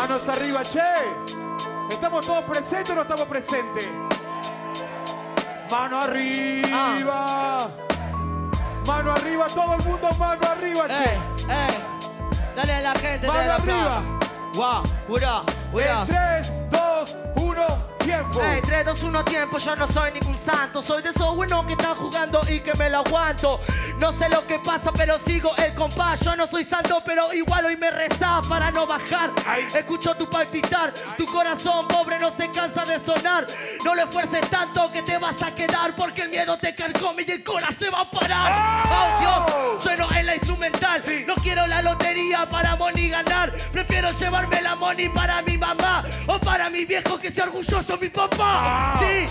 Manos arriba, che. ¿Estamos todos presentes o no estamos presentes? Mano arriba. Mano arriba, todo el mundo, mano arriba, che. ¡Eh! ¡Eh! Dale a la gente, dale Mano la arriba. ¡Wow! ¡Ura! ¡Ura! En 3, 2, 1, tiempo. Ey, 3, 2, 1, tiempo, yo no soy ningún santo. Soy de esos buenos que están jugando y que me lo aguanto. No sé lo que pasa, pero sigo el compás. Yo no soy santo, pero igual hoy me rezás para no bajar. Ay. Escucho tu palpitar, tu corazón pobre no se cansa de sonar. No lo esfuerces tanto que te vas a quedar Porque el miedo te carcome y el corazón se va a parar. ¡Oh, Dios! Sueno en la instrumental. No quiero la lotería para money ganar Llevarme la money para mi mamá O para mi viejo que sea orgulloso mi papá Sí,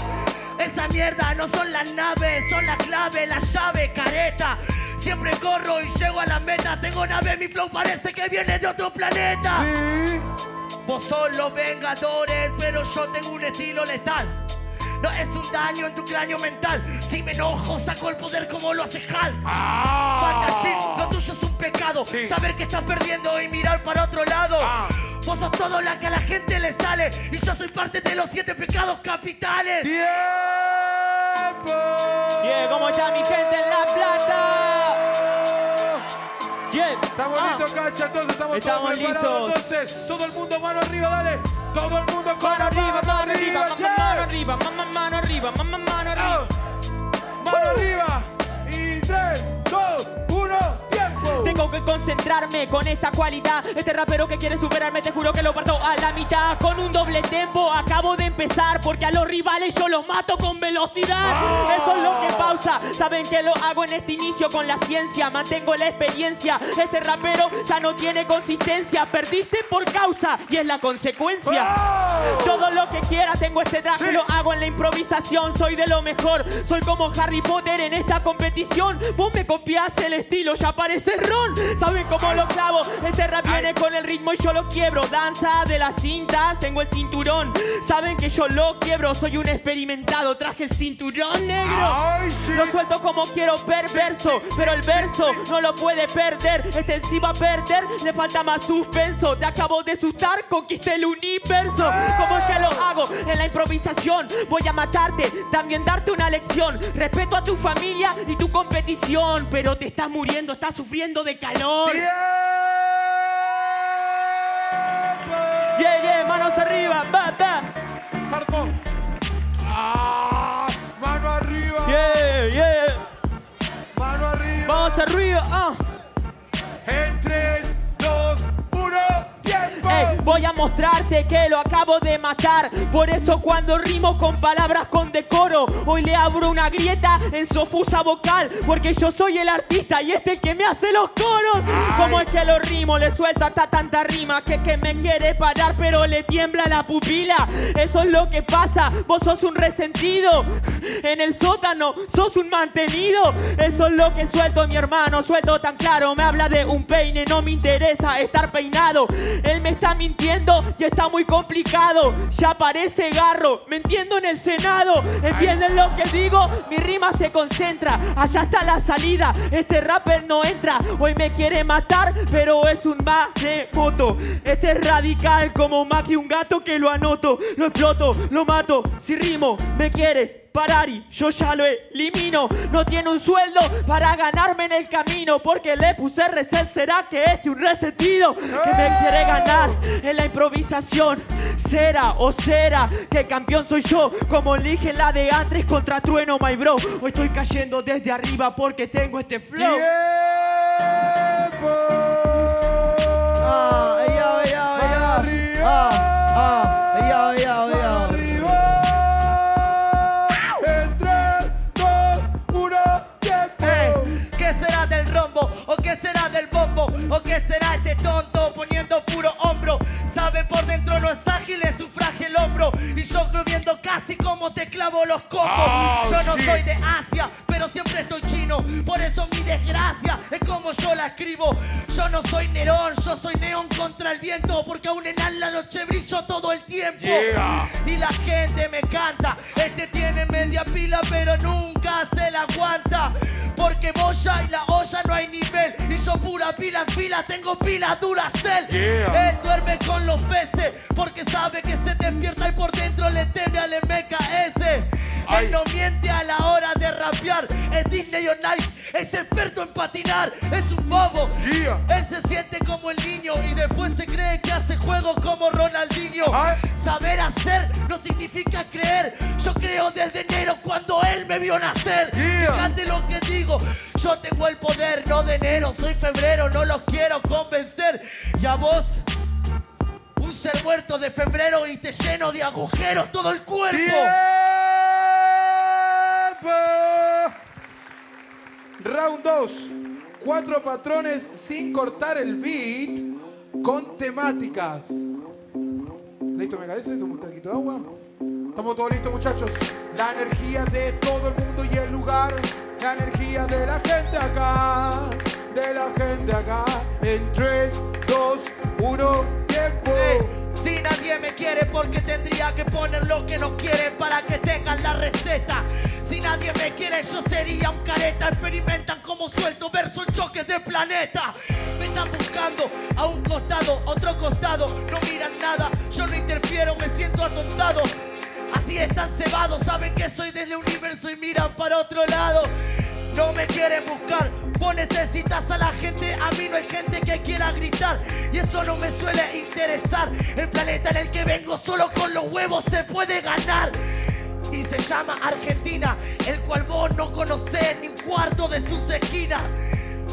esa mierda no son las naves Son la clave, la llave, careta Siempre corro y llego a la meta Tengo nave, mi flow parece que viene de otro planeta Sí. Vos sos los vengadores, pero yo tengo un estilo letal. No es un daño en tu cráneo mental. Si me enojo, saco el poder como lo hace Hulk. Falta shit, lo tuyo es un pecado. Sí. Saber que estás perdiendo y mirar para otro lado. Ah. Vos sos todo lo que a la gente le sale. Y yo soy parte de los siete pecados capitales. Tiempo. Yeah, ¿cómo está mi gente en La Plata? Yeah. Estamos Ah. listos, cacha, entonces estamos, Estamos todos listos. Entonces, todo el mundo mano arriba, dale. Todo el mundo con Mano la arriba, mano arriba, mamá, mano arriba, mano arriba, mamá, mano arriba. Que concentrarme con esta cualidad. Este rapero que quiere superarme, te juro que lo parto a la mitad. Con un doble tempo acabo de empezar. Porque a los rivales yo los mato con velocidad. Eso es lo que pausa. Saben que lo hago en este inicio con la ciencia. Mantengo la experiencia. Este rapero ya no tiene consistencia. Perdiste por causa y es la consecuencia. ¡Oh! Todo lo que quiera, tengo este traje, Sí. lo hago en la improvisación, soy de lo mejor, soy como Harry Potter en esta competición. Vos me copiás el estilo, ya parece Ron. ¿Saben cómo lo clavo? Este rap viene con el ritmo y yo lo quiebro. Danza de las cintas, tengo el cinturón. Saben que yo lo quiebro, soy un experimentado, traje el cinturón negro. Lo suelto como quiero, perverso. Pero el verso no lo puede perder. Este sí va a perder, le falta más suspenso. Te acabo de asustar, conquisté el universo. ¿Cómo es que lo hago? En la improvisación. Voy a matarte, también darte una lección. Respeto a tu familia y tu competición. Pero te estás muriendo, estás sufriendo de calor. Yeah, yeah, manos arriba, va. Hardcore. Ah, arriba. Vamos arriba, voy a mostrarte que lo acabo de matar. Por eso cuando rimo con palabras con decoro, hoy le abro una grieta en su fusa vocal. Porque yo soy el artista y este el que me hace los coros. Como es que lo rimo, le suelto hasta tanta rima que, que me quiere parar, pero le tiembla la pupila. Eso es lo que pasa, vos sos un resentido. En el sótano sos un mantenido. Eso es lo que suelto, mi hermano. Suelto tan claro, me habla de un peine, no me interesa estar peinado. Él me está mintiendo y está muy complicado. Ya parece garro, me entiendo en el Senado. ¿Entienden lo que digo? Mi rima se concentra. Allá está la salida. Este rapper no entra. Hoy me quiere matar, pero es un maremoto. Este es radical como que un gato que lo anoto. Lo exploto, lo mato. Si rimo, me quiere parar y yo ya lo elimino. No tiene un sueldo para ganarme en el camino porque le puse reset. ¿Será que este un resentido que me quiere ganar en la improvisación? ¿Será o será que el campeón soy yo? Como elige la de antes contra Trueno, my bro. Hoy estoy cayendo desde arriba porque tengo este flow. Tiempo. Ah. Ah, ah, ¿O qué será este tonto poniendo puro hombro? Sabe por dentro no es ágil, es su frágil hombro. Y yo viendo casi como te clavo los copos. Ah, yo no soy de Asia, pero siempre estoy chino. Por eso mi desgracia es como yo la escribo. Yo no soy Nerón, yo soy neón contra el viento. Porque aún en la noche brillo todo el tiempo. Yeah. Y la gente me canta. Este tiene media pila, pero nunca se la aguanta. Porque boya y la olla pila en fila, tengo pila Duracell. Yeah. Él duerme con los peces porque sabe que se despierta y por dentro le teme al MKS. Él no miente a la hora de rapear. Es Disney on Ice, es experto en patinar, es un bobo. Yeah. Él se siente como el niño y después se cree que hace juego como Ronaldinho. Saber hacer no significa creer. Yo creo desde enero cuando él me vio nacer. Yeah. Fíjate lo que digo. Yo tengo el poder, no de enero, soy febrero, no los quiero convencer. Y a vos, un ser muerto de febrero y te lleno de agujeros todo el cuerpo. ¡Tiempo! Round 2. Cuatro patrones sin cortar el beat con temáticas. ¿Listo, MKS? Tomo un traguito de agua. Estamos todos listos, muchachos. La energía de todo el mundo y el lugar. La energía de la gente acá. De la gente acá. En 3, 2, 1, Si nadie me quiere porque tendría que poner lo que no quieren para que tengan la receta. Si nadie me quiere yo sería un careta. Experimentan como suelto verso en choques de planeta. Me están buscando a un costado, otro costado. No miran nada, yo no interfiero, me siento atontado. Así están cebados, saben que soy del universo y miran para otro lado. No me quieren buscar, vos necesitas a la gente, a mí no hay gente que quiera gritar y eso no me suele interesar. El planeta en el que vengo solo con los huevos se puede ganar. Y se llama Argentina, el cual vos no conocés ni un cuarto de sus esquinas.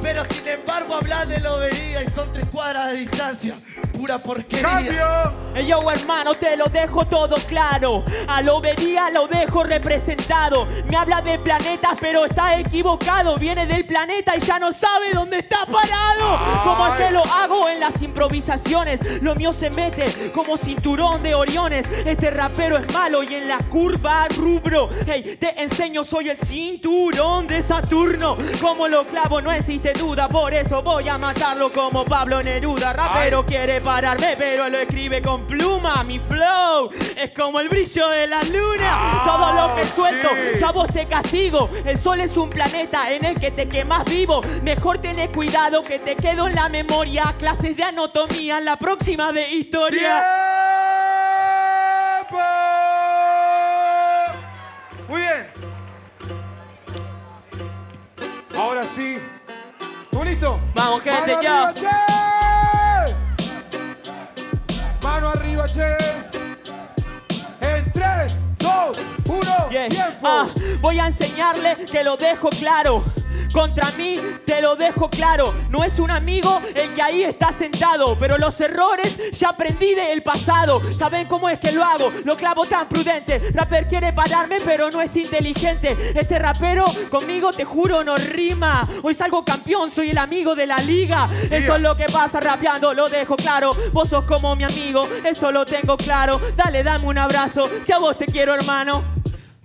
Pero sin embargo habla de lobería y son tres cuadras de distancia. Pura porquería. ¡Cambio! Ey, yo hermano, te lo dejo todo claro. A Lobería lo dejo representado. Me habla de planetas, pero está equivocado. Viene del planeta y ya no sabe dónde está parado. Como es que lo hago en las improvisaciones. Lo mío se mete como cinturón de Oriones. Este rapero es malo y en la curva rubro. Hey, te enseño, soy el cinturón de Saturno. Como lo clavo, no existe duda. Por eso voy a matarlo como Pablo Neruda. Rapero Ay. quiere pararme, pero lo escribe con pluma. Mi flow es como el brillo de la luna. Ah, Todo lo que suelto, sí. yo a vos te castigo. El sol es un planeta en el que te quemas vivo. Mejor tener cuidado que te quedo en la memoria. Clases de anatomía, la próxima de historia. ¡Tiempo! Muy bien. Ahora sí. Vamos, gente, Mano ya. arriba, che. Mano arriba, che. En 3, 2, 1, Yeah. tiempo. Ah, voy a enseñarle que lo dejo claro. Contra mí te lo dejo claro. No es un amigo el que ahí está sentado. Pero los errores ya aprendí del pasado. ¿Saben cómo es que lo hago? Lo clavo tan prudente. Rapper quiere pararme, pero no es inteligente. Este rapero conmigo te juro no rima. Hoy salgo campeón, soy el amigo de la liga. Eso es lo que pasa rapeando, lo dejo claro. Vos sos como mi amigo, eso lo tengo claro. Dale, dame un abrazo. Si a vos te quiero, hermano.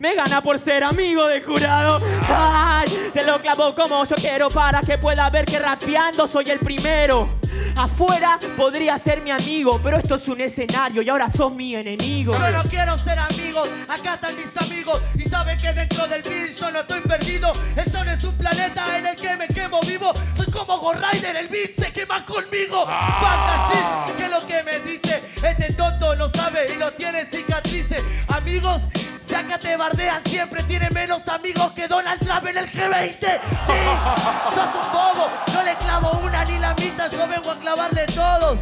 Me gana por ser amigo del jurado. Ay, te lo clavo como yo quiero para que pueda ver que rapeando soy el primero. Afuera podría ser mi amigo, pero esto es un escenario y ahora sos mi enemigo. Yo no quiero ser amigos, acá están mis amigos y saben que dentro del beat yo no estoy perdido. Eso no es un planeta en el que me quemo vivo. Soy como Ghost Rider, el beat se quema conmigo. Fuck shit, que lo que me dice este tonto lo sabe y no tiene cicatrices. Amigos, si acá te bardean siempre tiene menos amigos que Donald Trump en el G20. Sí, sos un bobo, no le clavo una ni la mitad, yo vengo a clavarle todo.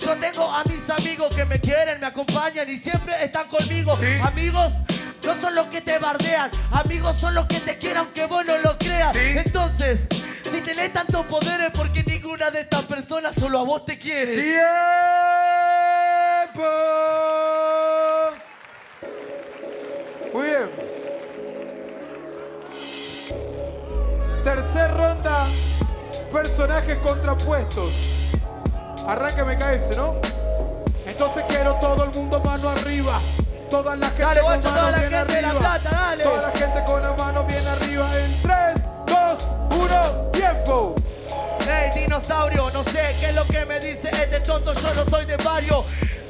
Yo tengo a mis amigos que me quieren, me acompañan y siempre están conmigo. Sí. Amigos no son los que te bardean, amigos son los que te quieren aunque vos no lo creas. Sí. Entonces, si tenés tantos poderes, porque ninguna de estas personas solo a vos te quiere. ¡Tiempo! Muy bien. Tercer ronda. Personajes contrapuestos. Arranca MKS, ¿no? Entonces quiero todo el mundo mano arriba. Toda la gente Dale, con guacho, mano toda la bien gente de La arriba. Plata, dale. Toda la gente con la mano bien arriba. En 3, 2, 1, tiempo. Hey, dinosaurio, no sé qué es lo que me dice este tonto, yo no soy de barrio.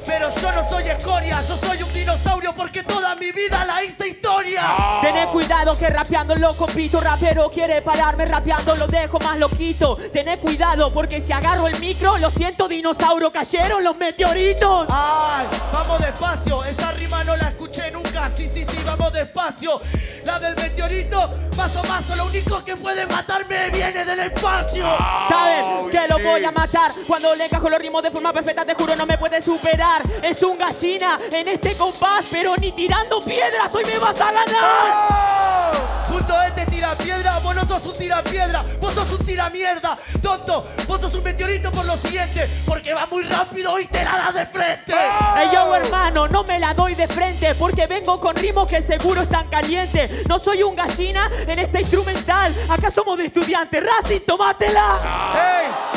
Pero yo no soy escoria, yo soy un dinosaurio porque toda mi vida la hice historia. Tené cuidado que rapeando lo compito, rapero quiere pararme rapeando, lo dejo más loquito. Tené cuidado porque si agarro el micro, lo siento dinosaurio, cayeron los meteoritos. Ay, vamos despacio, esa rima no la escuché nunca. Sí, sí, sí, vamos despacio. La del meteorito, paso a paso, lo único que puede matarme viene del espacio. Saben que lo voy a matar cuando le encajo los ritmos de forma perfecta, te juro no me puede superar. Es un gallina en este compás, pero ni tirando piedras hoy me vas a ganar. Junto a este tira piedra, vos no sos un tira piedra, vos sos un tira mierda. Tonto, vos sos un meteorito por lo siguiente, porque va muy rápido y te la das de frente. Ey yo hermano, no me la doy de frente porque vengo con ritmos que seguro están calientes. No soy un gallina en esta instrumental. Acá somos de estudiantes. Racing, tomátela. ¡Ey!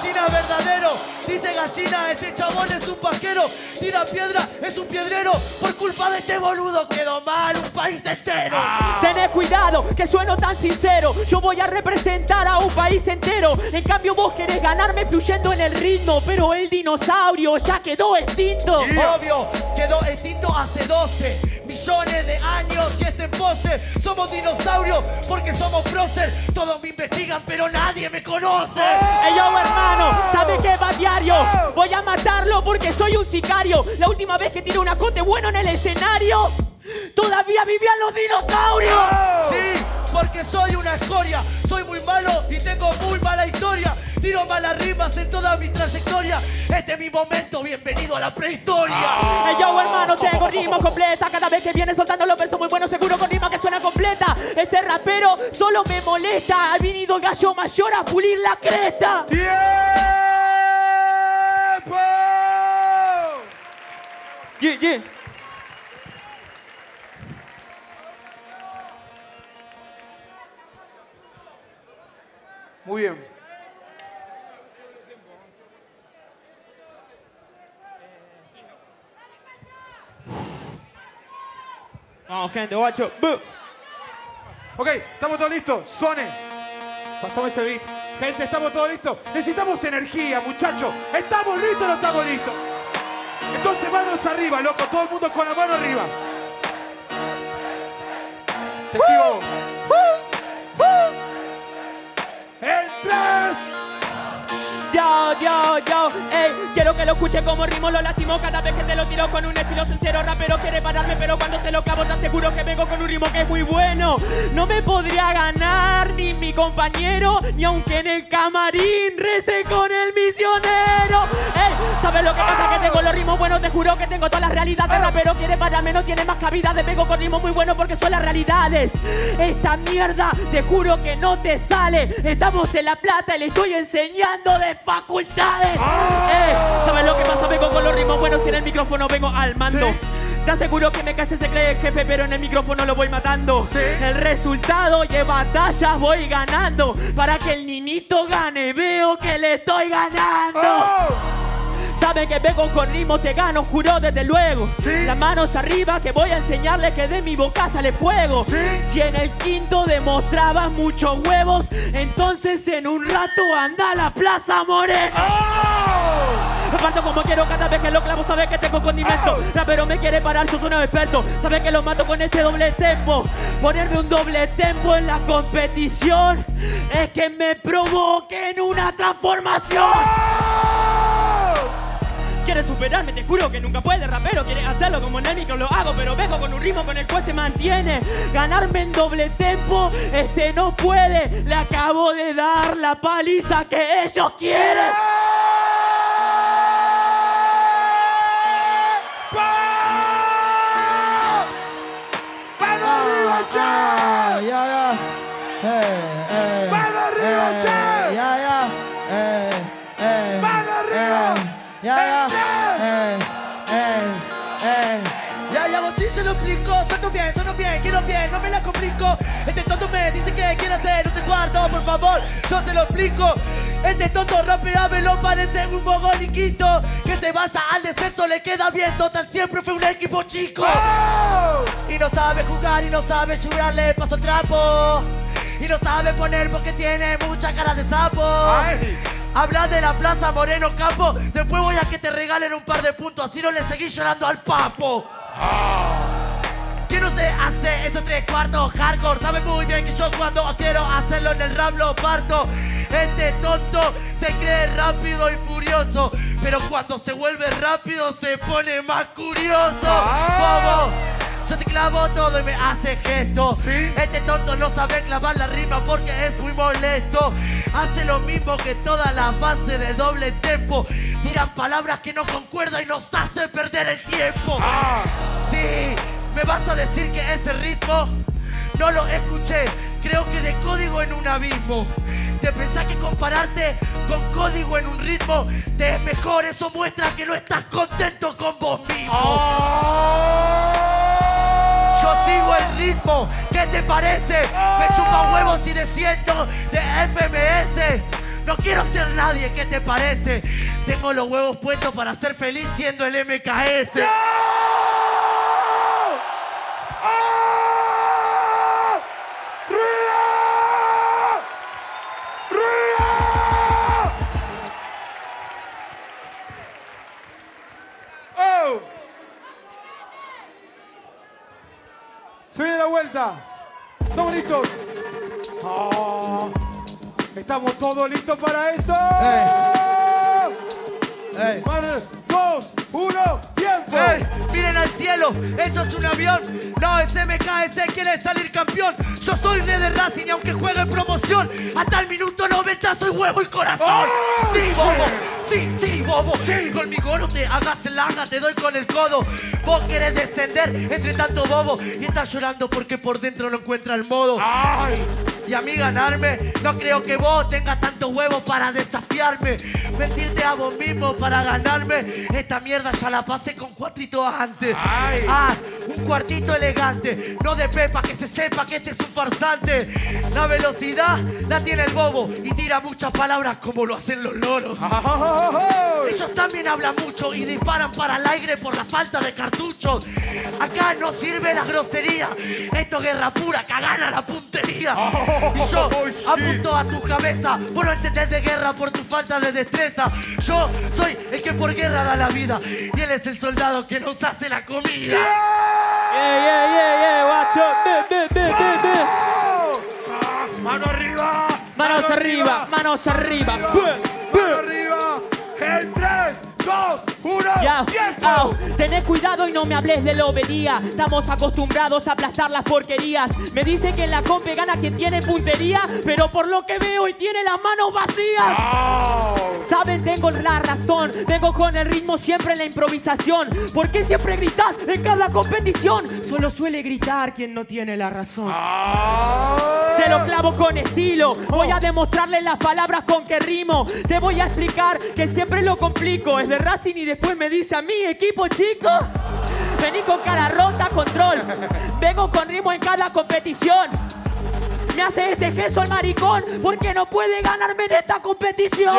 Gallina verdadero, dice gallina, este chabón es un pajero, tira piedra, es un piedrero, por culpa de este boludo quedó mal un país entero. Tené cuidado, que sueno tan sincero. Yo voy a representar a un país entero. En cambio, vos querés ganarme fluyendo en el ritmo. Pero el dinosaurio ya quedó extinto. Obvio, quedó extinto hace 12 millones de años y este en pose. Somos dinosaurios porque somos prócer. Todos me investigan, pero nadie me conoce. Ey yo hermano, ¿sabe qué va diario? Voy a matarlo porque soy un sicario. La última vez que tiré un acote bueno en el escenario, todavía vivían los dinosaurios. Sí, porque soy una escoria, soy muy malo y tengo muy mala historia. Tiro malas rimas en toda mi trayectoria. Este es mi momento, bienvenido a la prehistoria. Ey yo hermano, tengo rima completa. Cada vez que viene soltando los versos muy buenos, seguro con rima que suena completa. Este rapero solo me molesta. Ha venido el gallo mayor a pulir la cresta. ¡Tiempo! Yeah, yeah. Muy bien. Vamos, gente, guacho. Ok, estamos todos listos. Sone. Pasame ese beat. Gente, estamos todos listos. Necesitamos energía, muchachos. ¿Estamos listos o no estamos listos? Entonces manos arriba, loco. Todo el mundo con la mano arriba. Te sigo. El tres. Yo, yo, ey, quiero que lo escuche como ritmo lo lastimo cada vez que te lo tiro con un estilo sincero. Rapero quiere pararme, pero cuando se lo clavo te aseguro que vengo con un ritmo que es muy bueno. No me podría ganar ni mi compañero, ni aunque en el camarín rece con el misionero. Ey, ¿sabes lo que pasa? Que tengo los ritmos buenos, te juro que tengo todas las realidades. Rapero quiere pararme, no tiene más cabida. Te vengo con ritmos muy buenos porque son las realidades. Esta mierda, te juro que no te sale. Estamos en La Plata y le estoy enseñando de facultades. Eh, ¿Sabes lo que pasa? Vengo con los ritmos buenos y en el micrófono vengo al mando. Sí. Te aseguro que me case se cree el jefe, pero en el micrófono lo voy matando. Sí. El resultado y en batallas voy ganando. Para que el niñito gane, veo que le estoy ganando. ¡Oh! Saben que vengo con ritmo, te gano, juro desde luego. Sí. Las manos arriba que voy a enseñarle que de mi boca sale fuego. Sí. Si en el quinto demostrabas muchos huevos, entonces en un rato anda a la Plaza Morena. ¡Oh! Me parto como quiero cada vez que lo clavo, sabe que tengo condimento. Rapero me quiere parar, yo soy un experto. Sabe que lo mato con este doble tempo. Ponerme un doble tempo en la competición es que me provoquen una transformación. Quiere superarme, te juro que nunca puede Rapero quiere hacerlo como en el lo hago Pero vengo con un ritmo con el cual se mantiene. Ganarme en doble tempo, este no puede. Le acabo de dar la paliza que ellos quieren se lo explico. Sueno bien, sueno bien, quiero bien, no me la complico. Este tonto me dice que quiere hacer un cuarto, por favor, yo se lo explico. Este tonto rapea me lo parece un mogoliquito. Que se vaya al descenso, le queda bien, total, siempre fue un equipo chico. ¡Oh! Y no sabe jugar y no sabe ayudarle paso el trapo. Y no sabe poner porque tiene mucha cara de sapo. Ay. Habla de la Plaza Moreno Campo, después voy a que te regalen un par de puntos, así no le seguís llorando al papo. No se hace esos tres cuartos hardcore Sabe muy bien que yo cuando quiero hacerlo en el rap lo parto Este tonto se cree rápido y furioso Pero cuando se vuelve rápido se pone más curioso Bobo yo te clavo todo y me hace gesto. Este tonto no sabe clavar la rima porque es muy molesto. Hace lo mismo que todas las bases de doble tempo. Tiran palabras que no concuerdan y nos hace perder el tiempo. Sí, ¿me vas a decir que ese ritmo? No lo escuché, creo que de código en un abismo. ¿Te pensás que compararte con código en un ritmo te es mejor? Eso muestra que no estás contento con vos mismo. Yo sigo el ritmo, ¿qué te parece? Me chupa huevos y desciendo de FMS. No quiero ser nadie, ¿qué te parece? Tengo los huevos puestos para ser feliz siendo el MKS. ¡Oh! ¿Estamos todos listos para esto? Ey. Manos, dos, uno, tiempo. ¡Ey! ¡Miren al cielo! ¡Eso es un avión! No, es MKS quiere salir campeón. Yo soy rey de Racing y aunque juegue en promoción, hasta el minuto 90 soy huevo y corazón. ¡Oh, ¡Sí, sí! bobo! ¡Sí, sí, bobo! Conmigo no te hagas laga, te doy con el codo. Vos querés descender entre tanto bobo y estás llorando porque por dentro no encuentra el modo. ¡Ay! Y a mí ganarme, no creo que vos tengas tanto huevo para desafiarme. Mentirte a vos mismo para ganarme. Esta mierda ya la pasé con cuatrito antes. Ay. Ah, un cuartito elegante. No de pepa, que se sepa que este es un farsante. La velocidad la tiene el bobo y tira muchas palabras como lo hacen los loros. Ellos también hablan mucho y disparan para el aire por la falta de cartuchos. Acá no sirve la grosería. Esto es guerra pura, que gana la puntería. Y yo apunto a tu cabeza. Vos no entendés de guerra por tu falta de destreza. Yo soy el que por guerra da la vida. Y él es el soldado que nos hace la comida. Yeah, yeah, yeah, yeah, guacho. Be, be, be, be, be. ¡Mano arriba! Manos arriba, manos arriba. Be, be. ¡Mano arriba! En 3, 2, 1, Ya, ¡tiempo! au, tené cuidado y no me hables de lobería. Estamos acostumbrados a aplastar las porquerías. Me dice que en la compe gana quien tiene puntería, pero por lo que veo hoy tiene las manos vacías. Saben, tengo la razón. Vengo con el ritmo siempre en la improvisación. ¿Por qué siempre gritas en cada competición? Solo suele gritar quien no tiene la razón. ¡Au! Se lo clavo con estilo. Voy a demostrarle las palabras con que rimo. Te voy a explicar que siempre lo complico. Es de Racing y después me dice a mí, equipo chico. Vení con cara rota, control. Vengo con ritmo en cada competición. Me hace este gesto el maricón porque no puede ganarme en esta competición.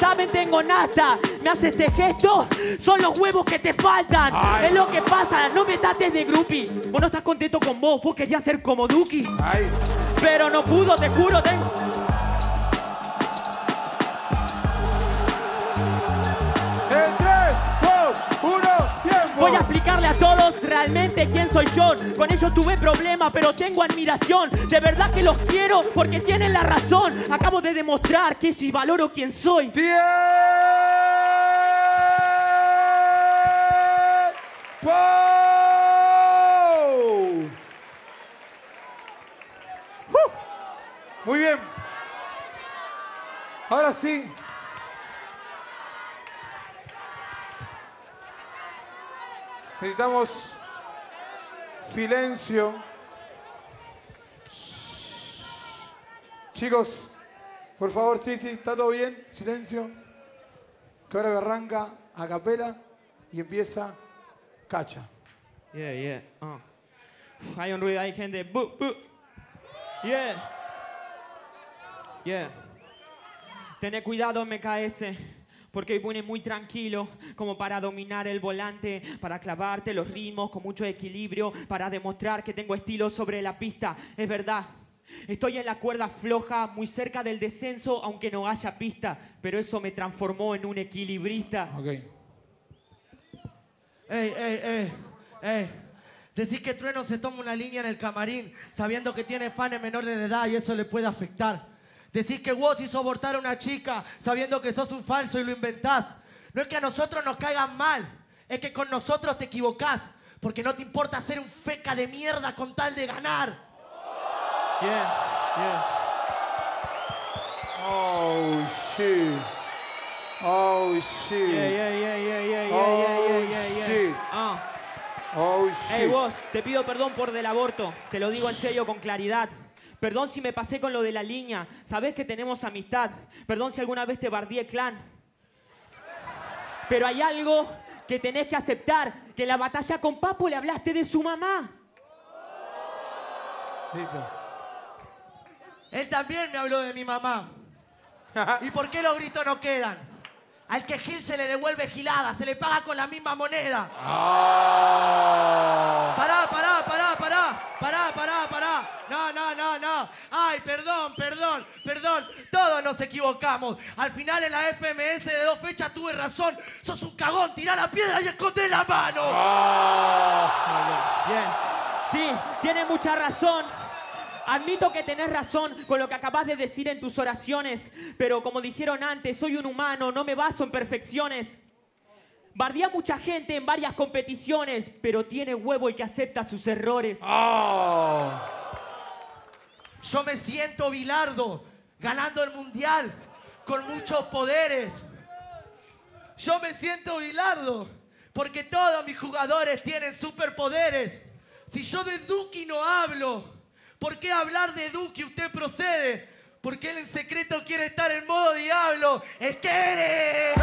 Saben, tengo nata. Me hace este gesto. Son los huevos que te faltan. Ay. Es lo que pasa. No me trates de groupie. Vos no estás contento con vos. Vos querías ser como Duki. ¡Ay! Pero no pudo, te juro. Tengo... Voy a explicarle a todos realmente quién soy yo. Con ellos tuve problemas, pero tengo admiración. De verdad que los quiero porque tienen la razón. Acabo de demostrar que si valoro quién soy. ¡Uh! Muy bien. Ahora sí. Necesitamos silencio. Chicos, por favor, sí, sí, está todo bien. Silencio. Que ahora arranca a capela y empieza Cacha. Yeah, yeah. uh. Hay un ruido, hay gente. Bu, bu. Yeah. Yeah. Tené cuidado, MKS. Porque hoy pone muy tranquilo, como para dominar el volante, para clavarte los ritmos con mucho equilibrio, para demostrar que tengo estilo sobre la pista. Es verdad, Estoy en la cuerda floja, muy cerca del descenso, aunque no haya pista, pero eso me transformó en un equilibrista. Ok. Ey, ey, ey, ey. Decís que Trueno se toma una línea en el camarín sabiendo que tiene fans menores de edad y eso le puede afectar. Decís que vos hizo abortar a una chica sabiendo que sos un falso y lo inventás. No es que a nosotros nos caigan mal, es que con nosotros te equivocás. Porque no te importa ser un feca de mierda con tal de ganar. Yeah, yeah. Oh, shit. Oh, shit. Yeah, yeah, yeah, yeah, yeah, yeah, Oh, yeah, yeah, yeah, shit. Ah. Oh, Hey shit. vos, te pido perdón por del aborto, te lo digo en serio con claridad. Perdón si me pasé con lo de la línea, sabés que tenemos amistad. Perdón si alguna vez te bardié clan. Pero hay algo que tenés que aceptar, que en la batalla con Papo le hablaste de su mamá. Listo. Él también me habló de mi mamá. ¿Y por qué los gritos no quedan? Al que Gil se le devuelve gilada, se le paga con la misma moneda. Pará, pará, pará, pará, pará, pará, pará. No, no, no, no. Ay, perdón, perdón, perdón. Todos nos equivocamos. Al final en la FMS de dos fechas tuve razón. Sos un cagón, tirá la piedra y escondé la mano. Bien. Sí, tiene mucha razón. Admito que tenés razón con lo que acabas de decir en tus oraciones, pero como dijeron antes, soy un humano, no me baso en perfecciones. Bardía a mucha gente en varias competiciones, pero tiene huevo el que acepta sus errores. Oh. Yo me siento Bilardo, ganando el mundial, con muchos poderes. Yo me siento Bilardo, porque todos mis jugadores tienen superpoderes. Si yo de Duki no hablo, ¿por qué hablar de Duki usted procede? Porque él en secreto quiere estar en modo diablo. ¡Es que eres!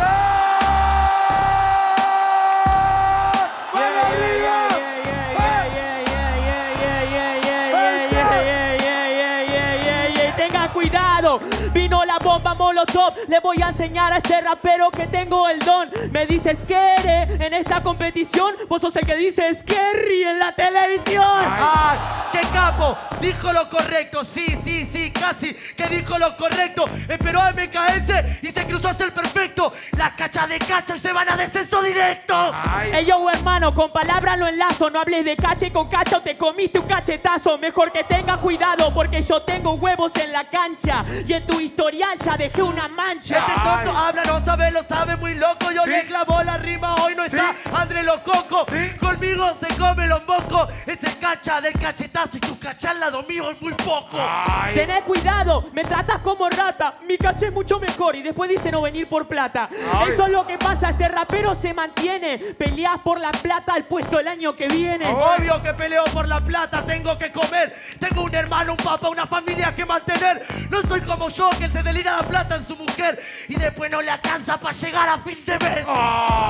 Cuidado, vino la bomba molotov. Le voy a enseñar a este rapero que tengo el don. Me dices que en esta competición. Vos sos el que dices Kerry en la televisión. ¡Ay, qué capo! Dijo lo correcto, sí, sí, sí, casi que dijo lo correcto. Esperó al MKS y se cruzó hacia el perfecto. Las cachas de cacha y se van a descenso directo. Ey yo hermano, con palabras lo enlazo. No hables de cache con cacho, te comiste un cachetazo. Mejor que tenga cuidado porque yo tengo huevos en la cancha. Y en tu historial ya dejé una mancha. Este tonto habla, no sabe, lo sabe muy loco. Yo Sí. le clavo la rima, hoy no Sí. está André Lococo. Sí. Conmigo se come los mocos. Ese cacha del cachetazo y tu cacha al lado mío es muy poco. Ay. Tenés cuidado, me tratas como rata. Mi caché es mucho mejor y después dice no venir por plata. Ay. Eso es lo que pasa, este rapero se mantiene. Peleás por la plata al puesto el año que viene. Obvio que peleo por la plata, tengo que comer. Tengo un hermano, un papá, una familia que mantener. No soy como yo que se delira la plata en su mujer y después no le alcanza para llegar a fin de mes.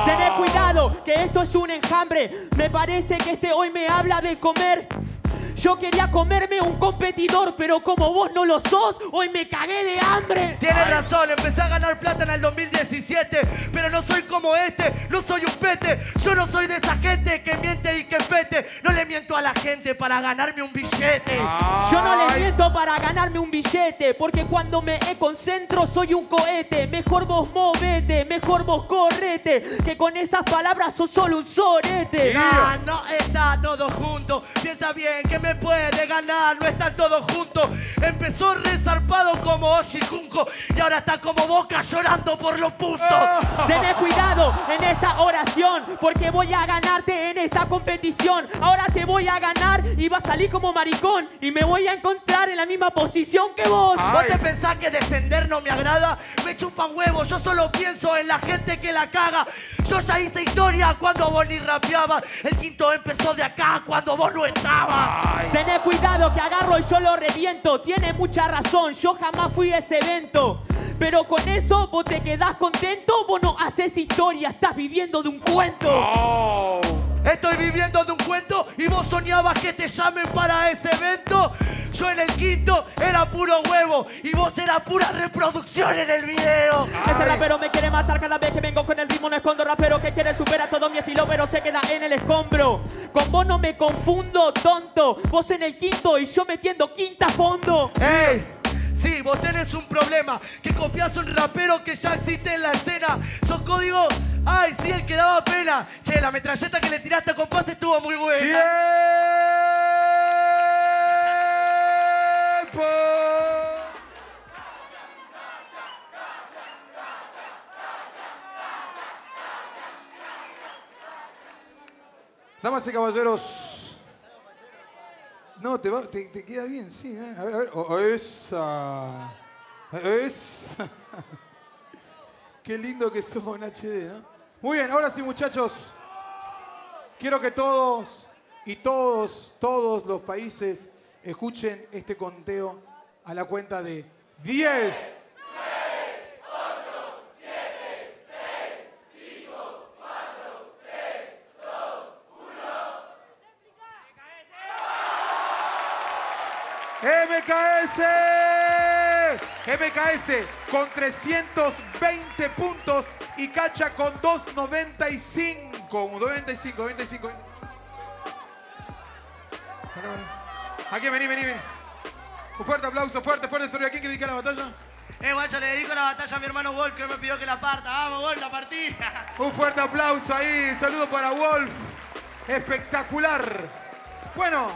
Tened cuidado, que esto es un enjambre. Me parece que este hoy me habla de comer. Yo quería comerme un competidor, pero como vos no lo sos, hoy me cagué de hambre. Tienes razón, empecé a ganar plata en el 2017, pero no soy como este, no soy un pete. Yo no soy de esa gente que miente y que pete. No le miento a la gente para ganarme un billete. Yo no le miento para ganarme un billete, porque cuando me concentro soy un cohete. Mejor vos movete, mejor vos correte, que con esas palabras sos solo un sorete. Ah, no está todo junto. Piensa bien que me puede ganar, no están todos juntos. Empezó resarpado como Oshi y ahora está como Boca llorando por los puntos. Tened cuidado en esta oración, porque voy a ganarte en esta competición. Ahora te voy a ganar y va a salir como maricón. Y me voy a encontrar en la misma posición que vos. Ah. ¿Vos te pensás que descender no me agrada? Me chupan huevos, yo solo pienso en la gente que la caga. Yo ya hice historia cuando vos ni rapeabas. El quinto empezó de acá cuando vos no estabas. Ay. Tened cuidado que agarro y yo lo reviento. Tiene mucha razón, yo jamás fui a ese evento. Pero con eso vos te quedás contento, vos no haces historia, estás viviendo de un cuento. Oh. Estoy viviendo de un cuento y vos soñabas que te llamen para ese evento. Yo en el quinto era puro huevo y vos eras pura reproducción en el video. Ese rapero me quiere matar cada vez que vengo con el ritmo. No escondo rapero que quiere superar todo mi estilo, pero se queda en el escombro. Con vos no me confundo, tonto. Vos en el quinto y yo metiendo quinta a fondo. ¡Ey! Sí, vos tenés un problema, que copias un rapero que ya existe en la escena. Son códigos, ay, sí, el que daba pena. Che, la metralleta que le tiraste a compás estuvo muy buena. ¡Tiempo! Damas y caballeros. No, te, queda bien, sí. ¿eh? A ver, a ver. Esa. Esa. Qué lindo que somos en HD, ¿no? Muy bien, ahora sí, muchachos. Quiero que todos y todos, todos los países escuchen este conteo a la cuenta de 10. MKS. MKS con 320 puntos y Cacha con 295. 95, 95. Vení, vení. Aquí, vení, vení, vení. Un fuerte aplauso, fuerte, fuerte. ¿Sobre a quién quiere dedicar la batalla? Eh, guacho, le dedico la batalla a mi hermano Wolf, que me pidió que la parta. Vamos, Wolf, la partí. Un fuerte aplauso ahí. Saludo para Wolf. Espectacular. Bueno,